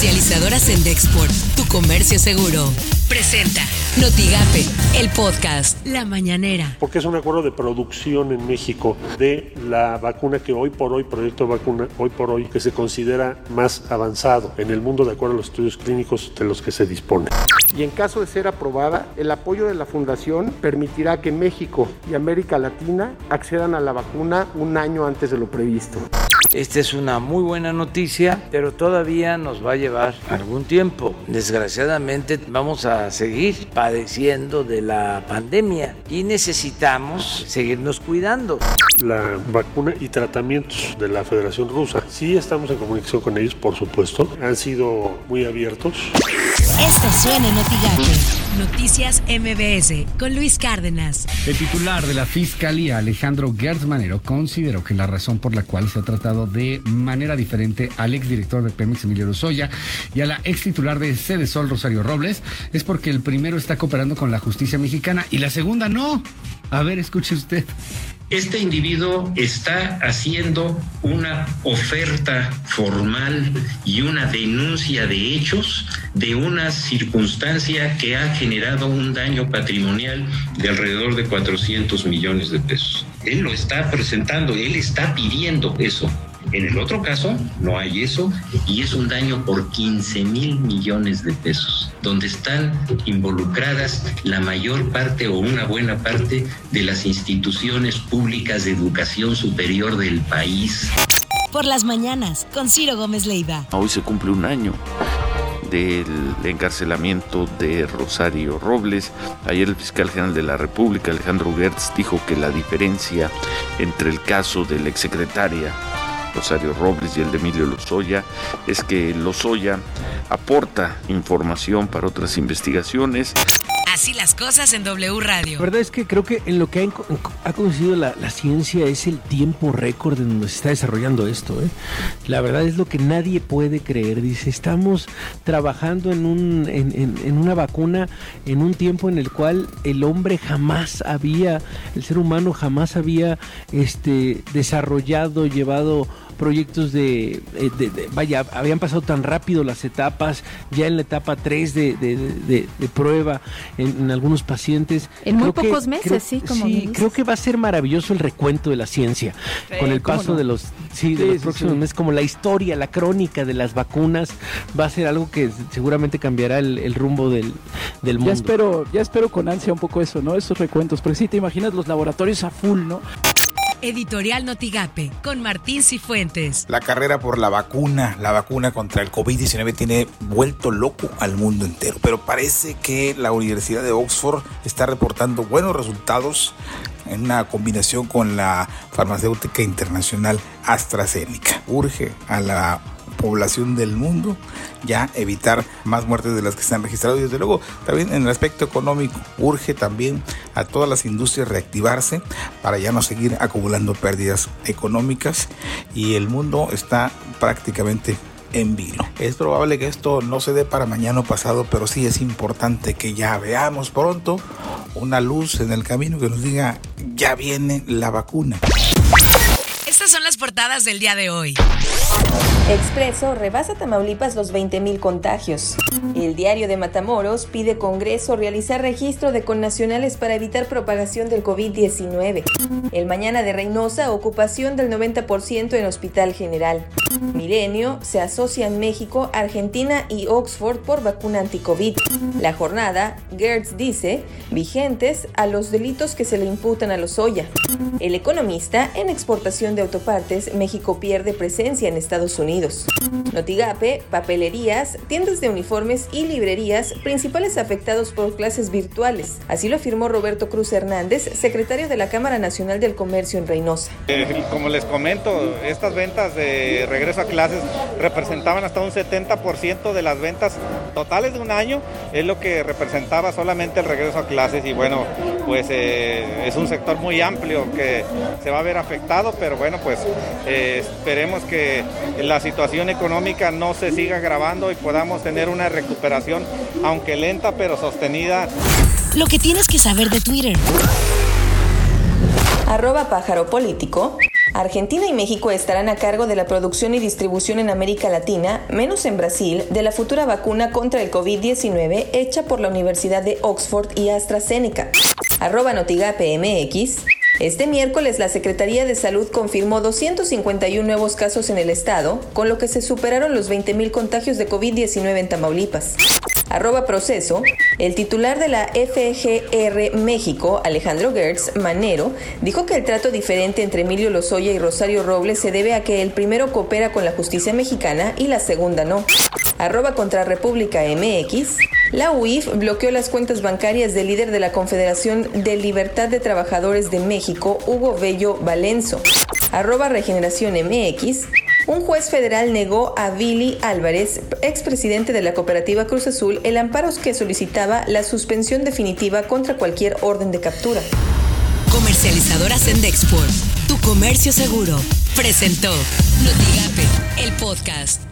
Comercializadoras en Dexport, tu comercio seguro. Presenta Notigape, el podcast La Mañanera. Porque es un acuerdo de producción en México de la vacuna que hoy por hoy, proyecto de vacuna hoy por hoy, que se considera más avanzado en el mundo de acuerdo a los estudios clínicos de los que se dispone. Y en caso de ser aprobada, el apoyo de la Fundación permitirá que México y América Latina accedan a la vacuna un año antes de lo previsto. Esta es una muy buena noticia, pero todavía nos va a llevar algún tiempo. Desgraciadamente vamos a seguir padeciendo de la pandemia y necesitamos seguirnos cuidando. La vacuna y tratamientos de la Federación Rusa, sí estamos en comunicación con ellos, por supuesto. Han sido muy abiertos. Esto suena en Noticias MBS con Luis Cárdenas. El titular de la Fiscalía, Alejandro Gertz Manero, consideró que la razón por la cual se ha tratado de manera diferente al exdirector de Pemex, Emilio Lozoya, y a la ex titular de Sede Sol, Rosario Robles, es porque el primero está cooperando con la justicia mexicana y la segunda no. A ver, escuche usted. Este individuo está haciendo una oferta formal y una denuncia de hechos de una circunstancia que ha generado un daño patrimonial de alrededor de 400 millones de pesos. Él lo está presentando, él está pidiendo eso. En el otro caso, no hay eso y es un daño por 15 mil millones de pesos, donde están involucradas la mayor parte o una buena parte de las instituciones públicas de educación superior del país. Por las mañanas, con Ciro Gómez Leiva. Hoy se cumple un año del encarcelamiento de Rosario Robles. Ayer el fiscal general de la República, Alejandro Gertz, dijo que la diferencia entre el caso de la exsecretaria Rosario Robles y el de Emilio Lozoya es que Lozoya aporta información para otras investigaciones. Así las cosas en W Radio. La verdad es que creo que en lo que ha, conocido la, ciencia es el tiempo récord en donde se está desarrollando esto. ¿eh? La verdad es lo que nadie puede creer. Dice, estamos trabajando en, un, en, en una vacuna en un tiempo en el cual el hombre jamás había, el ser humano jamás había este, desarrollado, llevado proyectos eh, de, vaya, habían pasado tan rápido las etapas, ya en la etapa 3 de, prueba en, algunos pacientes. En muy pocos meses, sí, como Sí, creo que va a ser maravilloso el recuento de la ciencia, con el paso de los, sí, de los próximos meses, como la historia, la crónica de las vacunas, va a ser algo que seguramente cambiará el, rumbo del, del mundo. Ya espero, ya espero con ansia un poco eso, ¿no? Esos recuentos, porque si te imaginas los laboratorios a full, ¿no? Editorial Notigape, con Martín Cifuentes. La carrera por la vacuna, la vacuna contra el COVID-19 tiene vuelto loco al mundo entero, pero parece que la Universidad de Oxford está reportando buenos resultados en una combinación con la farmacéutica internacional AstraZeneca. Urge a la población del mundo, ya evitar más muertes de las que se han registrado y desde luego también en el aspecto económico urge también a todas las industrias reactivarse para ya no seguir acumulando pérdidas económicas y el mundo está prácticamente en vilo. Es probable que esto no se dé para mañana o pasado, pero sí es importante que ya veamos pronto una luz en el camino que nos diga ya viene la vacuna. Estas son las portadas del día de hoy. Expreso rebasa Tamaulipas los 20.000 contagios. El diario de Matamoros pide Congreso realizar registro de connacionales para evitar propagación del COVID-19. El mañana de Reynosa, ocupación del 90% en Hospital General. Milenio se asocia en México, Argentina y Oxford por vacuna anti-COVID. La jornada, Gertz dice, vigentes a los delitos que se le imputan a los Oya. El economista, en exportación de autopartes, México pierde presencia en Estados Unidos. Notigape, papelerías, tiendas de uniformes y librerías, principales afectados por clases virtuales. Así lo afirmó Roberto Cruz Hernández, secretario de la Cámara Nacional del Comercio en Reynosa. Eh, como les comento, estas ventas de regreso a clases representaban hasta un 70% de las ventas totales de un año, es lo que representaba solamente el regreso a clases y bueno, pues eh, es un sector muy amplio que se va a ver afectado, pero bueno, pues eh, esperemos que la situación económica no se siga agravando y podamos tener una recuperación, aunque lenta pero sostenida. Lo que tienes que saber de Twitter. Arroba pájaro político Argentina y México estarán a cargo de la producción y distribución en América Latina, menos en Brasil, de la futura vacuna contra el COVID-19 hecha por la Universidad de Oxford y AstraZeneca. Arroba Notigape MX. Este miércoles la Secretaría de Salud confirmó 251 nuevos casos en el estado, con lo que se superaron los 20.000 contagios de COVID-19 en Tamaulipas arroba proceso, el titular de la FGR México, Alejandro Gertz Manero, dijo que el trato diferente entre Emilio Lozoya y Rosario Robles se debe a que el primero coopera con la justicia mexicana y la segunda no. Arroba contra República MX. La UIF bloqueó las cuentas bancarias del líder de la Confederación de Libertad de Trabajadores de México, Hugo Bello Valenzo. Arroba Regeneración MX. Un juez federal negó a Billy Álvarez, expresidente de la cooperativa Cruz Azul, el amparo que solicitaba la suspensión definitiva contra cualquier orden de captura. Comercializadora Sendexport, tu comercio seguro, presentó Notigape, el podcast.